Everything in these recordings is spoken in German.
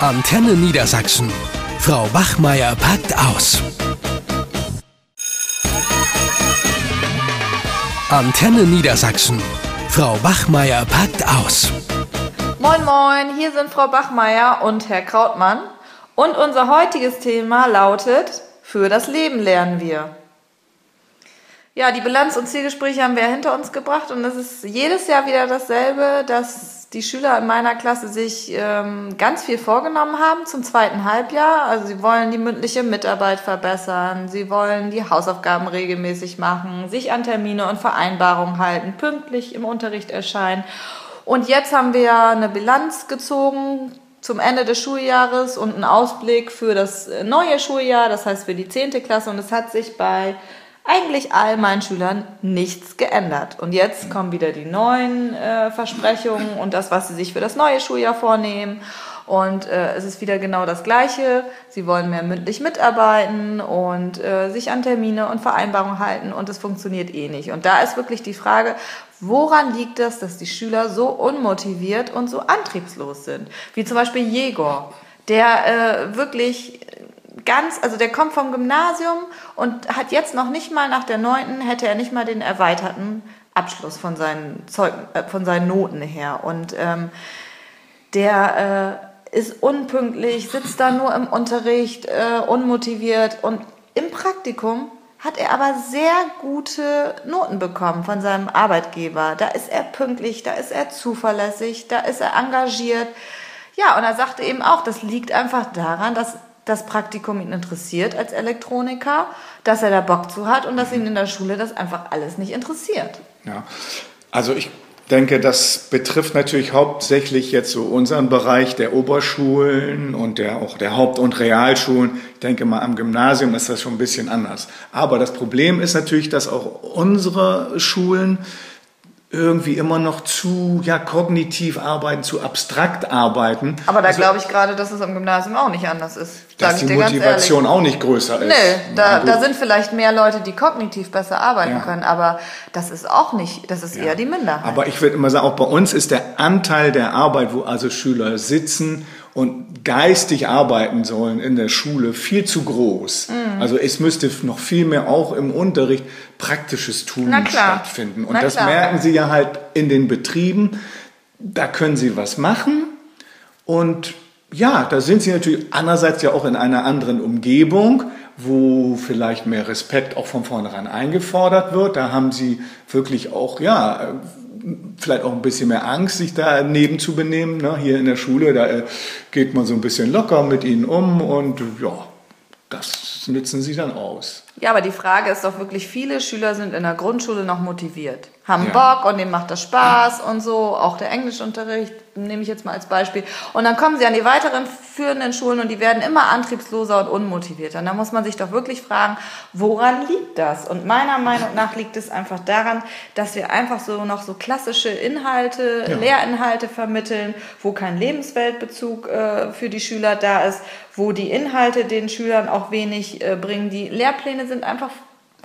Antenne Niedersachsen. Frau Wachmeier packt aus. Antenne Niedersachsen. Frau Wachmeier packt aus. Moin Moin, hier sind Frau Bachmeier und Herr Krautmann. Und unser heutiges Thema lautet, für das Leben lernen wir. Ja, die Bilanz- und Zielgespräche haben wir hinter uns gebracht und es ist jedes Jahr wieder dasselbe, dass die Schüler in meiner Klasse sich ähm, ganz viel vorgenommen haben zum zweiten Halbjahr. Also sie wollen die mündliche Mitarbeit verbessern, sie wollen die Hausaufgaben regelmäßig machen, sich an Termine und Vereinbarungen halten, pünktlich im Unterricht erscheinen. Und jetzt haben wir eine Bilanz gezogen zum Ende des Schuljahres und einen Ausblick für das neue Schuljahr, das heißt für die zehnte Klasse. Und es hat sich bei eigentlich all meinen Schülern nichts geändert. Und jetzt kommen wieder die neuen äh, Versprechungen und das, was sie sich für das neue Schuljahr vornehmen. Und äh, es ist wieder genau das Gleiche. Sie wollen mehr mündlich mitarbeiten und äh, sich an Termine und Vereinbarungen halten und es funktioniert eh nicht. Und da ist wirklich die Frage, woran liegt das, dass die Schüler so unmotiviert und so antriebslos sind? Wie zum Beispiel Jegor, der äh, wirklich ganz, also der kommt vom Gymnasium und hat jetzt noch nicht mal nach der neunten, hätte er nicht mal den erweiterten Abschluss von seinen, Zeug, äh, von seinen Noten her. Und ähm, der äh, ist unpünktlich, sitzt da nur im Unterricht, äh, unmotiviert. Und im Praktikum hat er aber sehr gute Noten bekommen von seinem Arbeitgeber. Da ist er pünktlich, da ist er zuverlässig, da ist er engagiert. Ja, und er sagte eben auch, das liegt einfach daran, dass das Praktikum ihn interessiert als Elektroniker, dass er da Bock zu hat und dass ihn in der Schule das einfach alles nicht interessiert. Ja, also ich denke, das betrifft natürlich hauptsächlich jetzt so unseren Bereich der Oberschulen und der, auch der Haupt- und Realschulen. Ich denke mal, am Gymnasium ist das schon ein bisschen anders. Aber das Problem ist natürlich, dass auch unsere Schulen irgendwie immer noch zu ja, kognitiv arbeiten, zu abstrakt arbeiten. Aber da also, glaube ich gerade, dass es am Gymnasium auch nicht anders ist. Dass die Motivation auch nicht größer ist. Nee, da, da sind vielleicht mehr Leute, die kognitiv besser arbeiten ja. können, aber das ist auch nicht, das ist ja. eher die Minderheit. Aber ich würde immer sagen, auch bei uns ist der Anteil der Arbeit, wo also Schüler sitzen und geistig arbeiten sollen in der Schule viel zu groß. Mhm. Also es müsste noch viel mehr auch im Unterricht praktisches Tun stattfinden. Und Na das klar. merken Sie ja halt in den Betrieben. Da können Sie was machen und ja, da sind Sie natürlich andererseits ja auch in einer anderen Umgebung, wo vielleicht mehr Respekt auch von vornherein eingefordert wird. Da haben Sie wirklich auch, ja, vielleicht auch ein bisschen mehr Angst, sich da neben zu benehmen. Ne? Hier in der Schule, da äh, geht man so ein bisschen locker mit ihnen um und ja, das nützen sie dann aus. Ja, aber die Frage ist doch wirklich, viele Schüler sind in der Grundschule noch motiviert, haben ja. Bock und denen macht das Spaß und so, auch der Englischunterricht nehme ich jetzt mal als Beispiel. Und dann kommen sie an die weiteren führenden Schulen und die werden immer antriebsloser und unmotivierter. Und da muss man sich doch wirklich fragen, woran liegt das? Und meiner Meinung nach liegt es einfach daran, dass wir einfach so noch so klassische Inhalte, ja. Lehrinhalte vermitteln, wo kein Lebensweltbezug äh, für die Schüler da ist, wo die Inhalte den Schülern auch wenig äh, bringen. Die Lehrpläne sind einfach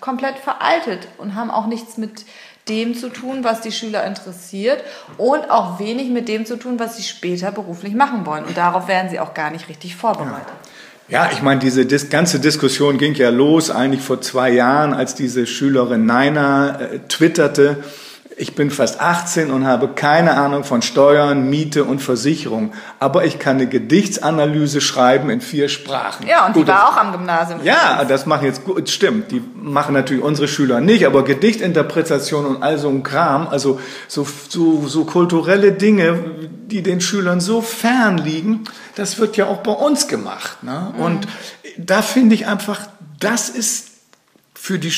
komplett veraltet und haben auch nichts mit dem zu tun, was die Schüler interessiert und auch wenig mit dem zu tun, was sie später beruflich machen wollen. Und darauf werden sie auch gar nicht richtig vorbereitet. Ja. Ja, ich meine, diese dis ganze Diskussion ging ja los eigentlich vor zwei Jahren, als diese Schülerin Naina äh, twitterte, ich bin fast 18 und habe keine Ahnung von Steuern, Miete und Versicherung. Aber ich kann eine Gedichtsanalyse schreiben in vier Sprachen. Ja, und gut, die war das, auch am Gymnasium. Ja, das machen jetzt gut, stimmt. Die machen natürlich unsere Schüler nicht, aber Gedichtinterpretation und all so ein Kram, also so, so, so kulturelle Dinge, die den Schülern so fern liegen, das wird ja auch bei uns gemacht. Ne? Mhm. Und da finde ich einfach, das ist für die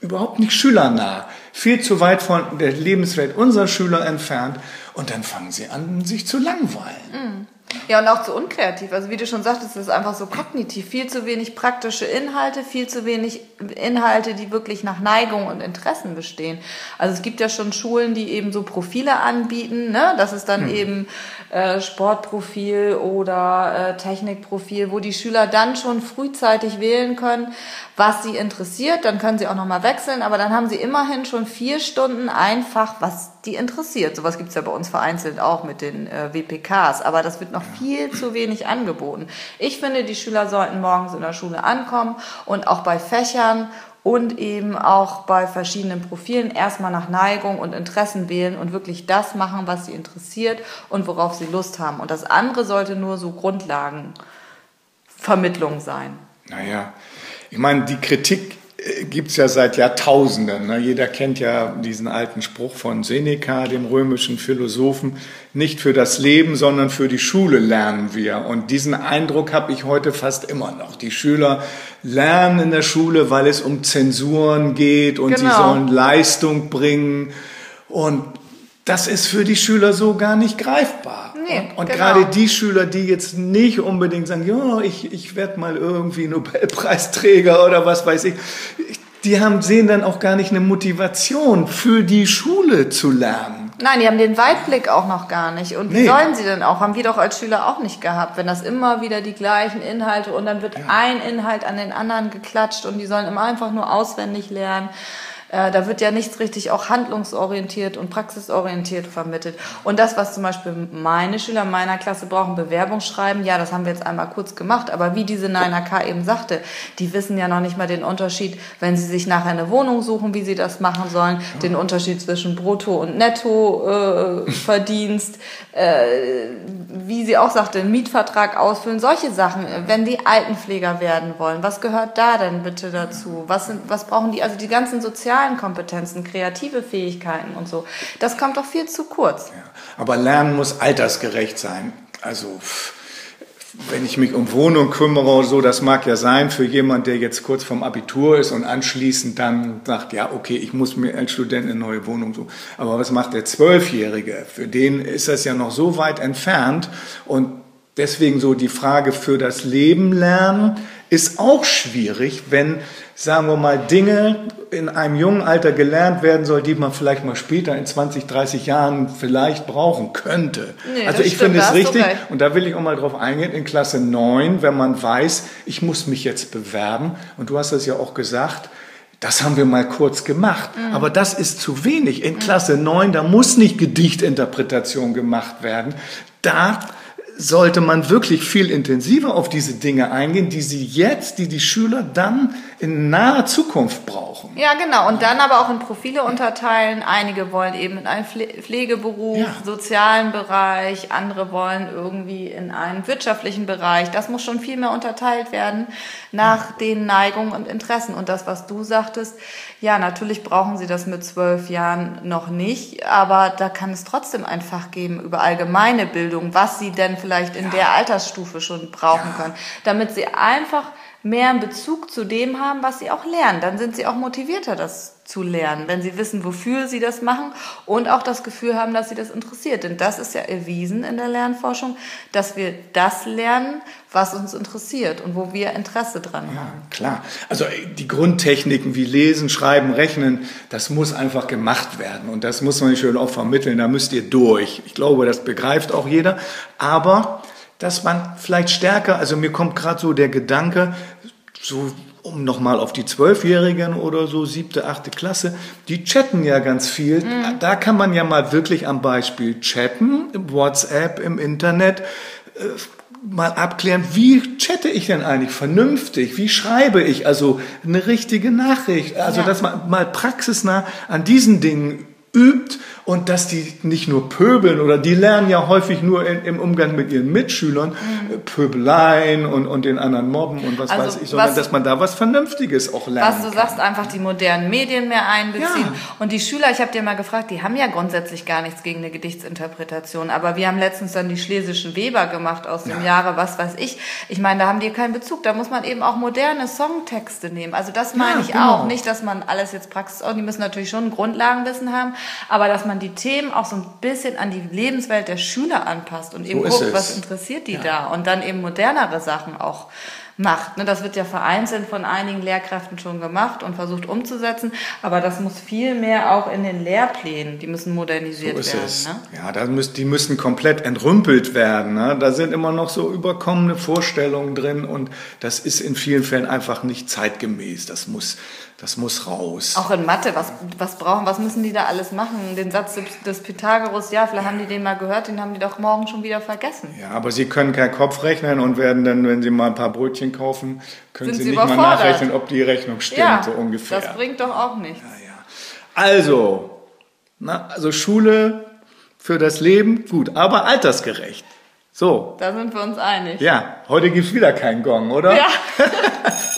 überhaupt nicht schülernah viel zu weit von der Lebenswelt unserer Schüler entfernt und dann fangen sie an, sich zu langweilen. Mhm. Ja, und auch zu unkreativ. Also wie du schon sagtest, es ist einfach so kognitiv. Viel zu wenig praktische Inhalte, viel zu wenig Inhalte, die wirklich nach Neigung und Interessen bestehen. Also es gibt ja schon Schulen, die eben so Profile anbieten. Ne? Das ist dann hm. eben äh, Sportprofil oder äh, Technikprofil, wo die Schüler dann schon frühzeitig wählen können, was sie interessiert. Dann können sie auch nochmal wechseln, aber dann haben sie immerhin schon vier Stunden einfach, was die interessiert. Sowas gibt's ja bei uns vereinzelt auch mit den äh, WPKs. Aber das wird noch viel zu wenig angeboten. Ich finde, die Schüler sollten morgens in der Schule ankommen und auch bei Fächern und eben auch bei verschiedenen Profilen erstmal nach Neigung und Interessen wählen und wirklich das machen, was sie interessiert und worauf sie Lust haben. Und das andere sollte nur so Grundlagenvermittlung sein. Naja, ich meine, die Kritik gibt es ja seit Jahrtausenden. Ne? Jeder kennt ja diesen alten Spruch von Seneca, dem römischen Philosophen, nicht für das Leben, sondern für die Schule lernen wir. Und diesen Eindruck habe ich heute fast immer noch. Die Schüler lernen in der Schule, weil es um Zensuren geht und genau. sie sollen Leistung bringen. Und das ist für die Schüler so gar nicht greifbar. Nee, und, und genau. gerade die Schüler, die jetzt nicht unbedingt sagen, ja, ich, ich werde mal irgendwie Nobelpreisträger oder was weiß ich, die haben, sehen dann auch gar nicht eine Motivation für die Schule zu lernen. Nein, die haben den Weitblick auch noch gar nicht. Und wie nee. sollen sie denn auch? Haben wir doch als Schüler auch nicht gehabt, wenn das immer wieder die gleichen Inhalte und dann wird ja. ein Inhalt an den anderen geklatscht und die sollen immer einfach nur auswendig lernen. Äh, da wird ja nichts richtig auch handlungsorientiert und praxisorientiert vermittelt. Und das, was zum Beispiel meine Schüler meiner Klasse brauchen, Bewerbungsschreiben, ja, das haben wir jetzt einmal kurz gemacht. Aber wie diese Naina K. eben sagte, die wissen ja noch nicht mal den Unterschied, wenn sie sich nachher eine Wohnung suchen, wie sie das machen sollen, den Unterschied zwischen Brutto- und Nettoverdienst, äh, äh, wie sie auch sagte, einen Mietvertrag ausfüllen, solche Sachen. Wenn die Altenpfleger werden wollen, was gehört da denn bitte dazu? Was, sind, was brauchen die? Also die ganzen sozialen sozialen Kompetenzen, kreative Fähigkeiten und so. Das kommt doch viel zu kurz. Ja, aber Lernen muss altersgerecht sein. Also wenn ich mich um Wohnung kümmere so, das mag ja sein für jemand, der jetzt kurz vom Abitur ist und anschließend dann sagt, ja, okay, ich muss mir als Student eine neue Wohnung suchen. Aber was macht der Zwölfjährige? Für den ist das ja noch so weit entfernt und deswegen so die Frage für das Leben lernen ist auch schwierig, wenn sagen wir mal, Dinge in einem jungen Alter gelernt werden soll, die man vielleicht mal später in 20, 30 Jahren vielleicht brauchen könnte. Nee, also ich finde es richtig, und da will ich auch mal drauf eingehen, in Klasse 9, wenn man weiß, ich muss mich jetzt bewerben, und du hast das ja auch gesagt, das haben wir mal kurz gemacht, mhm. aber das ist zu wenig. In Klasse 9, da muss nicht Gedichtinterpretation gemacht werden. Da sollte man wirklich viel intensiver auf diese Dinge eingehen, die sie jetzt, die die Schüler dann in naher Zukunft brauchen. Ja, genau. Und dann aber auch in Profile unterteilen. Einige wollen eben in einen Pflegeberuf, ja. sozialen Bereich, andere wollen irgendwie in einen wirtschaftlichen Bereich. Das muss schon viel mehr unterteilt werden nach ja. den Neigungen und Interessen. Und das, was du sagtest, ja, natürlich brauchen sie das mit zwölf Jahren noch nicht, aber da kann es trotzdem ein Fach geben über allgemeine Bildung, was sie denn vielleicht in ja. der Altersstufe schon brauchen können, damit sie einfach mehr einen Bezug zu dem haben, was sie auch lernen. Dann sind sie auch motivierter, das zu lernen, wenn sie wissen, wofür sie das machen und auch das Gefühl haben, dass sie das interessiert. Denn das ist ja erwiesen in der Lernforschung, dass wir das lernen, was uns interessiert und wo wir Interesse dran ja, haben. Klar. Also die Grundtechniken wie Lesen, Schreiben, Rechnen, das muss einfach gemacht werden und das muss man schön auch vermitteln. Da müsst ihr durch. Ich glaube, das begreift auch jeder. Aber dass man vielleicht stärker, also mir kommt gerade so der Gedanke, so um nochmal auf die Zwölfjährigen oder so, siebte, achte Klasse, die chatten ja ganz viel. Mhm. Da kann man ja mal wirklich am Beispiel chatten, im WhatsApp, im Internet, äh, mal abklären, wie chatte ich denn eigentlich vernünftig? Wie schreibe ich also eine richtige Nachricht? Also, ja. dass man mal praxisnah an diesen Dingen übt und dass die nicht nur pöbeln oder die lernen ja häufig nur in, im Umgang mit ihren Mitschülern mhm. Pöbeleien und, und den anderen Mobben und was also weiß ich, sondern was, dass man da was Vernünftiges auch lernt. Was du kann. sagst, einfach die modernen Medien mehr einbeziehen. Ja. Und die Schüler, ich habe dir mal gefragt, die haben ja grundsätzlich gar nichts gegen eine Gedichtsinterpretation, aber wir haben letztens dann die schlesischen Weber gemacht aus dem ja. Jahre, was weiß ich. Ich meine, da haben die keinen Bezug. Da muss man eben auch moderne Songtexte nehmen. Also das meine ja, ich genau. auch. Nicht, dass man alles jetzt Praxis, die müssen natürlich schon Grundlagenwissen haben, aber dass man die Themen auch so ein bisschen an die Lebenswelt der Schüler anpasst und eben so guckt, was interessiert die ja. da und dann eben modernere Sachen auch macht. Ne, das wird ja vereinzelt von einigen Lehrkräften schon gemacht und versucht umzusetzen, aber das muss viel mehr auch in den Lehrplänen, die müssen modernisiert So werden. Ne? Ja, da müssen, die müssen komplett entrümpelt werden. Ne? Da sind immer noch so überkommene Vorstellungen drin und das ist in vielen Fällen einfach nicht zeitgemäß. Das muss, das muss raus. Auch in Mathe, was, was brauchen, was müssen die da alles machen? Den Satz des- Pythagoras, ja, vielleicht haben die den mal gehört, den haben die doch morgen schon wieder vergessen. Ja, aber Sie können kein Kopf rechnen und werden dann, wenn Sie mal ein paar Brötchen kaufen, können Sind Sie Sie nicht mal nachrechnen, ob die Rechnung stimmt, ja, so ungefähr. das bringt doch auch nichts. Also, na, also Schule für das Leben, gut, aber altersgerecht. So, Da sind wir uns einig. ja, heute gibt's wieder keinen Gong, oder? Ja.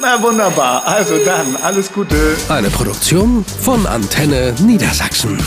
Na wunderbar, also dann, alles Gute. Eine Produktion von Antenne Niedersachsen.